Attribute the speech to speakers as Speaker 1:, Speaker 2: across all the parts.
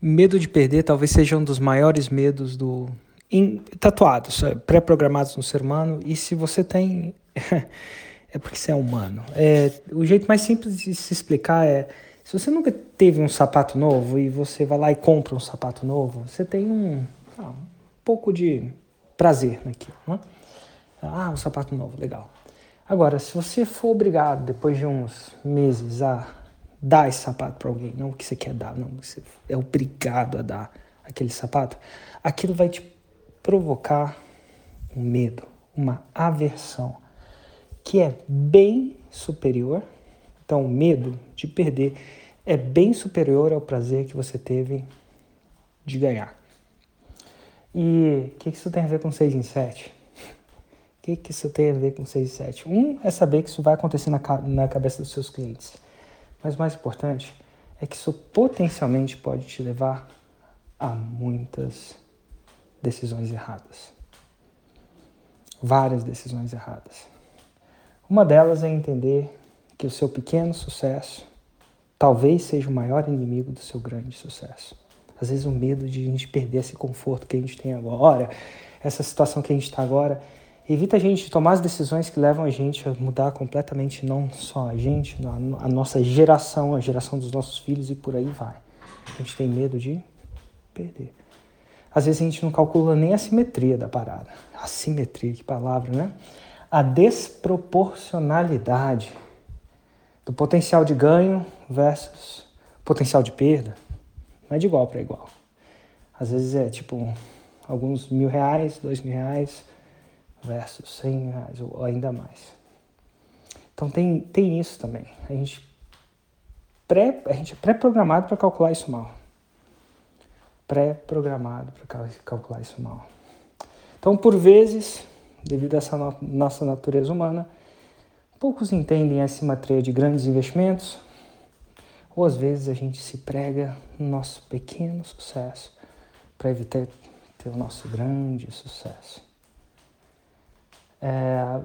Speaker 1: Medo de perder talvez seja um dos maiores medos do tatuados, é, pré-programados no ser humano. E se você tem, é porque você é humano. É, o jeito mais simples de se explicar é se você nunca teve um sapato novo e você vai lá e compra um sapato novo, você tem um, ah, um pouco de prazer naquilo. Né? Ah, um sapato novo, legal. Agora, se você for obrigado depois de uns meses a dar esse sapato para alguém, não o que você quer dar, não, você é obrigado a dar aquele sapato, aquilo vai te provocar um medo, uma aversão, que é bem superior. Então, o medo de perder é bem superior ao prazer que você teve de ganhar. E o que, que isso tem a ver com 6 em 7? O que, que isso tem a ver com 6 e 7? Um é saber que isso vai acontecer na, na cabeça dos seus clientes. Mas o mais importante é que isso potencialmente pode te levar a muitas decisões erradas. Várias decisões erradas. Uma delas é entender que o seu pequeno sucesso talvez seja o maior inimigo do seu grande sucesso. Às vezes o medo de a gente perder esse conforto que a gente tem agora, essa situação que a gente está agora, evita a gente tomar as decisões que levam a gente a mudar completamente não só a gente, a nossa geração, a geração dos nossos filhos e por aí vai. A gente tem medo de perder. Às vezes a gente não calcula nem a simetria da parada. A simetria, que palavra, né? A desproporcionalidade do potencial de ganho versus potencial de perda. Não é de igual para igual. Às vezes é tipo alguns mil reais, dois mil reais, versus 100 reais ou ainda mais. Então tem, tem isso também. A gente, pré, a gente é pré-programado para calcular isso mal. Pré-programado para calcular isso mal. Então, por vezes, devido a essa no, nossa natureza humana, poucos entendem a simetria de grandes investimentos, ou às vezes a gente se prega no nosso pequeno sucesso para evitar ter o nosso grande sucesso. É,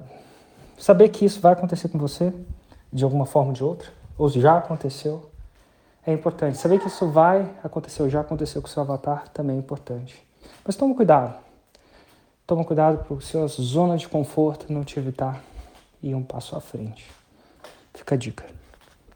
Speaker 1: saber que isso vai acontecer com você de alguma forma ou de outra, ou já aconteceu, é importante. Saber que isso vai acontecer ou já aconteceu com o seu avatar também é importante. Mas toma cuidado. Toma cuidado para a sua zona de conforto não te evitar ir um passo à frente. Fica a dica.